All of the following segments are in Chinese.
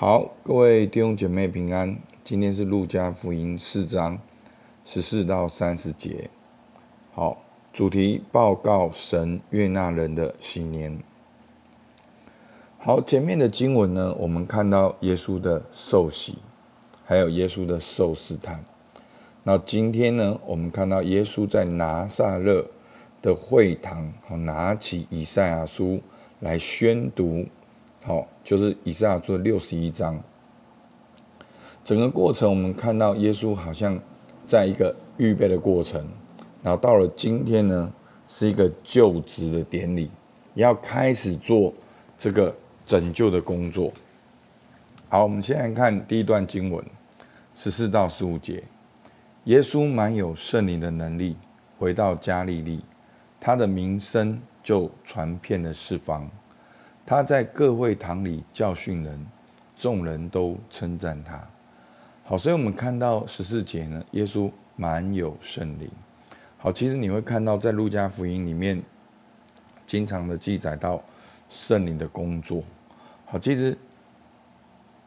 好，各位弟兄姐妹平安。今天是路加福音四章十四到三十节。好，主题报告神悦纳人的新年。好，前面的经文呢，我们看到耶稣的受洗，还有耶稣的受试探。那今天呢，我们看到耶稣在拿撒勒的会堂，拿起以赛亚书来宣读。好，就是以赛亚书六十一章。整个过程，我们看到耶稣好像在一个预备的过程，然后到了今天呢，是一个就职的典礼，要开始做这个拯救的工作。好，我们先来看第一段经文，十四到十五节。耶稣满有圣灵的能力，回到加利利，他的名声就传遍了四方。他在各会堂里教训人，众人都称赞他。好，所以我们看到十四节呢，耶稣满有圣灵。好，其实你会看到在路加福音里面，经常的记载到圣灵的工作。好，其实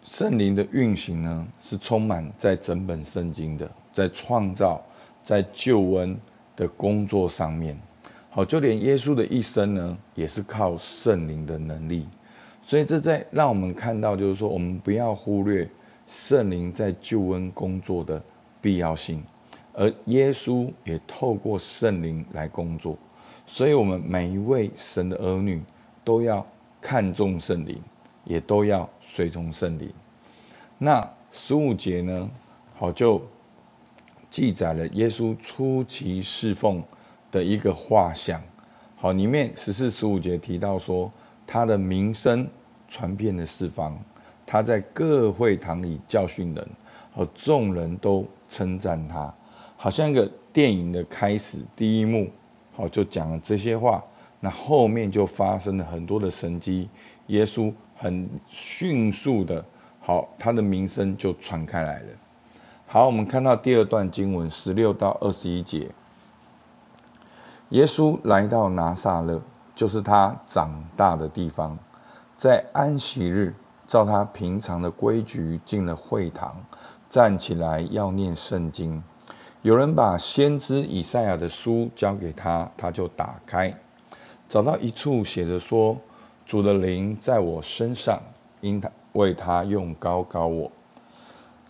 圣灵的运行呢，是充满在整本圣经的，在创造、在救恩的工作上面。好，就连耶稣的一生呢，也是靠圣灵的能力，所以这在让我们看到，就是说，我们不要忽略圣灵在救恩工作的必要性，而耶稣也透过圣灵来工作，所以我们每一位神的儿女都要看重圣灵，也都要随从圣灵。那十五节呢，好，就记载了耶稣初期侍奉的一个画像，好，里面十四、十五节提到说，他的名声传遍了四方，他在各会堂里教训人，和众人都称赞他，好像一个电影的开始，第一幕，好，就讲了这些话，那后面就发生了很多的神迹，耶稣很迅速的，好，他的名声就传开来了。好，我们看到第二段经文十六到二十一节。耶稣来到拿撒勒，就是他长大的地方。在安息日，照他平常的规矩进了会堂，站起来要念圣经。有人把先知以赛亚的书交给他，他就打开，找到一处写着说：“主的灵在我身上，因他为他用膏膏我，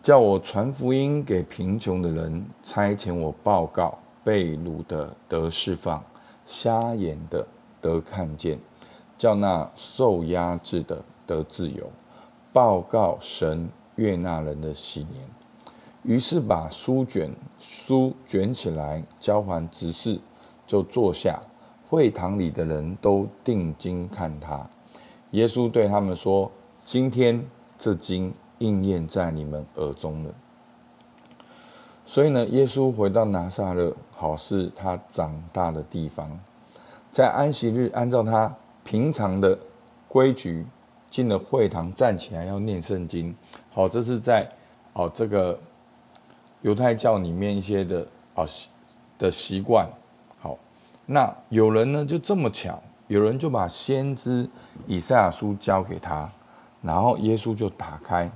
叫我传福音给贫穷的人，差遣我报告。”被掳的得释放，瞎眼的得看见，叫那受压制的得自由，报告神悦纳人的喜年。于是把书卷书卷起来，交还执事，就坐下。会堂里的人都定睛看他。耶稣对他们说：“今天这经应验在你们耳中了。”所以呢，耶稣回到拿撒勒，好是他长大的地方。在安息日，按照他平常的规矩，进了会堂，站起来要念圣经。好，这是在哦这个犹太教里面一些的啊的习惯。好，那有人呢就这么巧，有人就把先知以赛亚书交给他，然后耶稣就打开。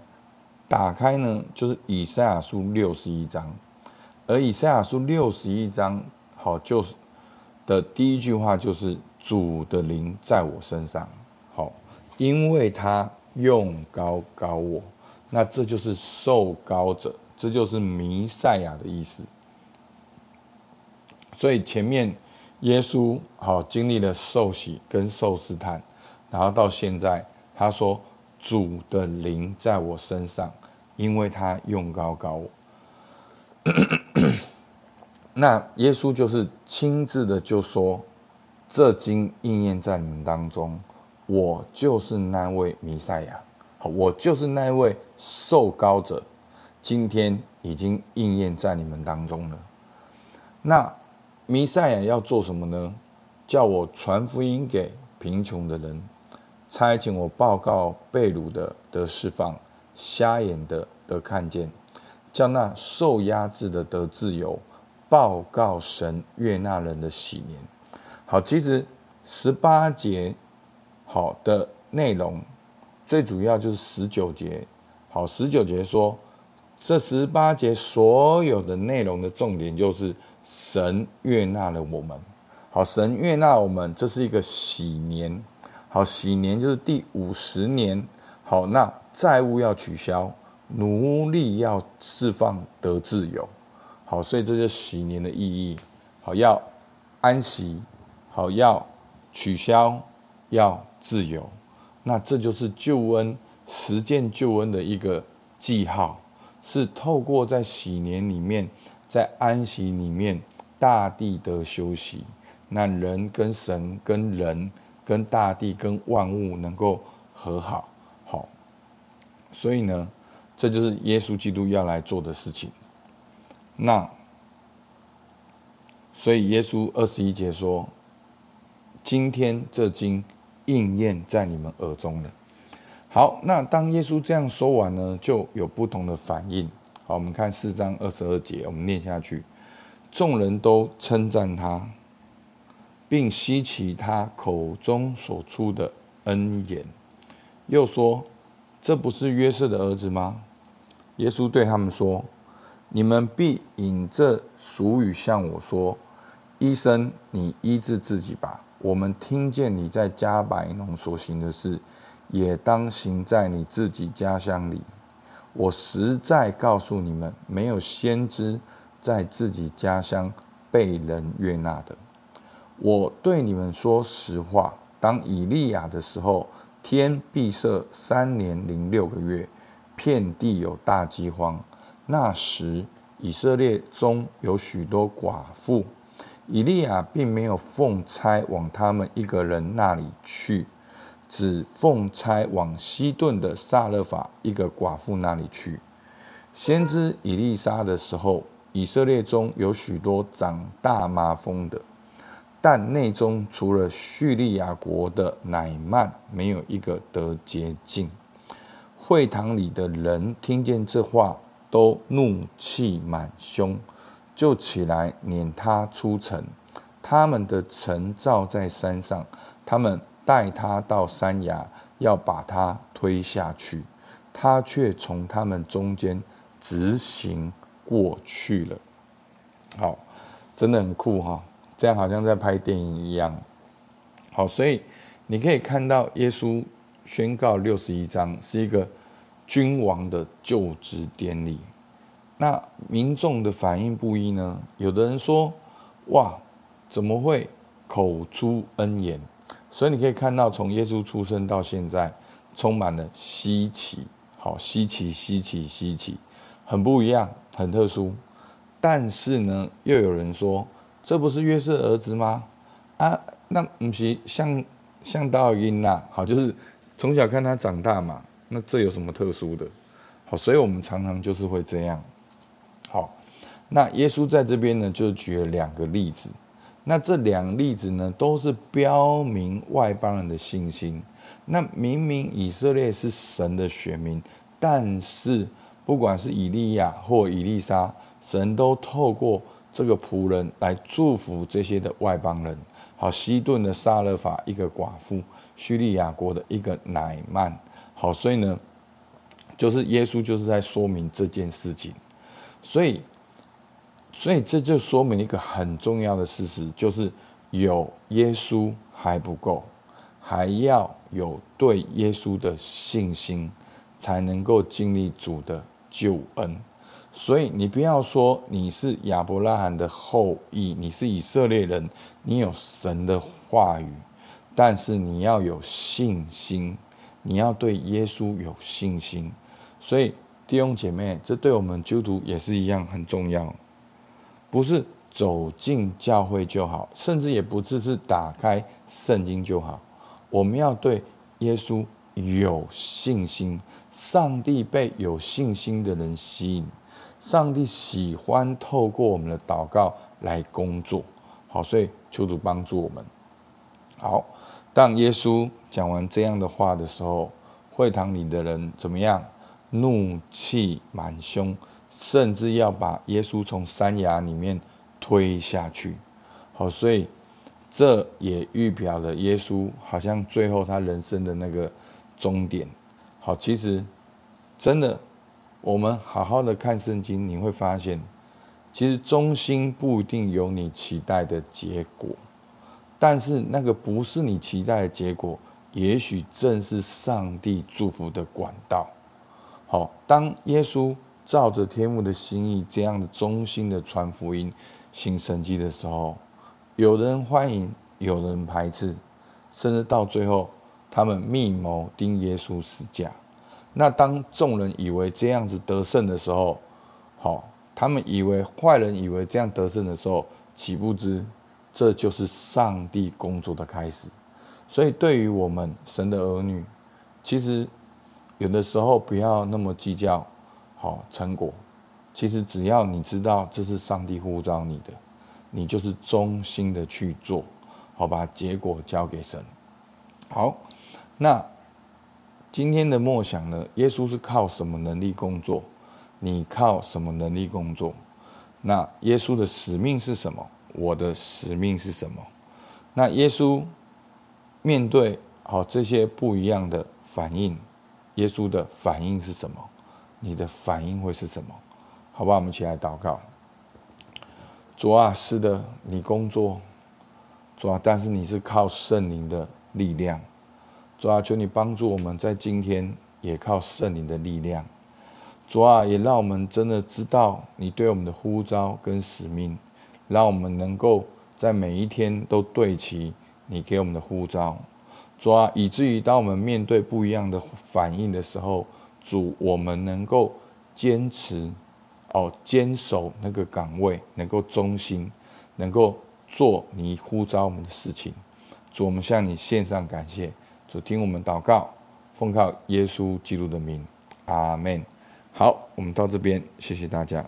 打开呢，就是以赛亚书六十一章，而以赛亚书六十一章，好，就是的第一句话就是主的灵在我身上，好，因为他用高高我，那这就是受膏者，这就是弥赛亚的意思。所以前面耶稣好经历了受洗跟受试探，然后到现在他说。主的灵在我身上，因为他用高高我。那耶稣就是亲自的就说：“这经应验在你们当中，我就是那位弥赛亚，我就是那位受膏者，今天已经应验在你们当中了。”那弥赛亚要做什么呢？叫我传福音给贫穷的人。差遣我报告被掳的得释放，瞎眼的得看见，叫那受压制的得自由，报告神悦纳人的喜年。好，其实十八节好的内容，最主要就是十九节好，十九节说，这十八节所有的内容的重点就是神悦纳了我们。好，神悦纳我们，这是一个喜年。好，喜年就是第五十年。好，那债务要取消，奴隶要释放得自由。好，所以这就是喜年的意义。好，要安息。好，要取消，要自由。那这就是救恩，实践救恩的一个记号，是透过在喜年里面，在安息里面，大地的休息。那人跟神、跟人、跟大地、跟万物能够和好，好，所以呢，这就是耶稣基督要来做的事情。那，所以耶稣二十一节说：“今天这经应验在你们耳中了。”好，那当耶稣这样说完呢，就有不同的反应。好，我们看四章二十二节，我们念下去，众人都称赞他。并希奇他口中所出的恩言，又说：“这不是约瑟的儿子吗？”耶稣对他们说：“你们必引这俗语向我说：‘医生，你医治自己吧。’我们听见你在迦百农所行的事，也当行在你自己家乡里。我实在告诉你们，没有先知在自己家乡被人悦纳的。”我对你们说实话，当以利亚的时候，天闭塞三年零六个月，遍地有大饥荒。那时以色列中有许多寡妇，以利亚并没有奉差往他们一个人那里去，只奉差往西顿的撒勒法一个寡妇那里去。先知以利沙的时候，以色列中有许多长大麻风的。但内中除了叙利亚国的乃曼，没有一个得洁净。会堂里的人听见这话，都怒气满胸，就起来撵他出城。他们的城造在山上，他们带他到山崖，要把他推下去。他却从他们中间直行过去了。好，真的很酷哈。这样好像在拍电影一样。好，所以你可以看到耶稣宣告六十一章是一个君王的就职典礼。那民众的反应不一呢？有的人说：“哇，怎么会口出恩言？”所以你可以看到，从耶稣出生到现在，充满了稀奇，好稀奇，稀奇，稀奇，很不一样，很特殊。但是呢，又有人说。这不是约瑟儿子吗？啊，那不是像像道音呐，好，就是从小看他长大嘛。那这有什么特殊的？好，所以我们常常就是会这样。好，那耶稣在这边呢，就举了两个例子。那这两例子呢，都是标明外邦人的信心。那明明以色列是神的选民，但是不管是以利亚或以利沙，神都透过。这个仆人来祝福这些的外邦人。好，西顿的撒勒法一个寡妇，叙利亚国的一个乃曼。好，所以呢，就是耶稣就是在说明这件事情。所以，所以这就说明一个很重要的事实，就是有耶稣还不够，还要有对耶稣的信心，才能够经历主的救恩。所以你不要说你是亚伯拉罕的后裔，你是以色列人，你有神的话语，但是你要有信心，你要对耶稣有信心。所以弟兄姐妹，这对我们基督徒也是一样很重要，不是走进教会就好，甚至也不只是打开圣经就好，我们要对耶稣有信心。上帝被有信心的人吸引。上帝喜欢透过我们的祷告来工作，好，所以求主帮助我们。好，当耶稣讲完这样的话的时候，会堂里的人怎么样？怒气满胸，甚至要把耶稣从山崖里面推下去。好，所以这也预表了耶稣好像最后他人生的那个终点。好，其实真的。我们好好的看圣经，你会发现，其实中心不一定有你期待的结果，但是那个不是你期待的结果，也许正是上帝祝福的管道。好，当耶稣照着天父的心意，这样的忠心的传福音、行神迹的时候，有人欢迎，有人排斥，甚至到最后，他们密谋钉耶稣死架。那当众人以为这样子得胜的时候，好，他们以为坏人以为这样得胜的时候，岂不知这就是上帝工作的开始。所以，对于我们神的儿女，其实有的时候不要那么计较好成果。其实只要你知道这是上帝呼召你的，你就是忠心的去做，好，把结果交给神。好，那。今天的默想呢？耶稣是靠什么能力工作？你靠什么能力工作？那耶稣的使命是什么？我的使命是什么？那耶稣面对好这些不一样的反应，耶稣的反应是什么？你的反应会是什么？好吧，我们一起来祷告。主啊，是的，你工作，主啊，但是你是靠圣灵的力量。主啊，求你帮助我们在今天也靠圣灵的力量。主啊，也让我们真的知道你对我们的呼召跟使命，让我们能够在每一天都对齐你给我们的呼召。主啊，以至于当我们面对不一样的反应的时候，主，我们能够坚持哦，坚守那个岗位，能够忠心，能够做你呼召我们的事情。主，我们向你献上感谢。主听我们祷告，奉靠耶稣基督的名，阿门。好，我们到这边，谢谢大家。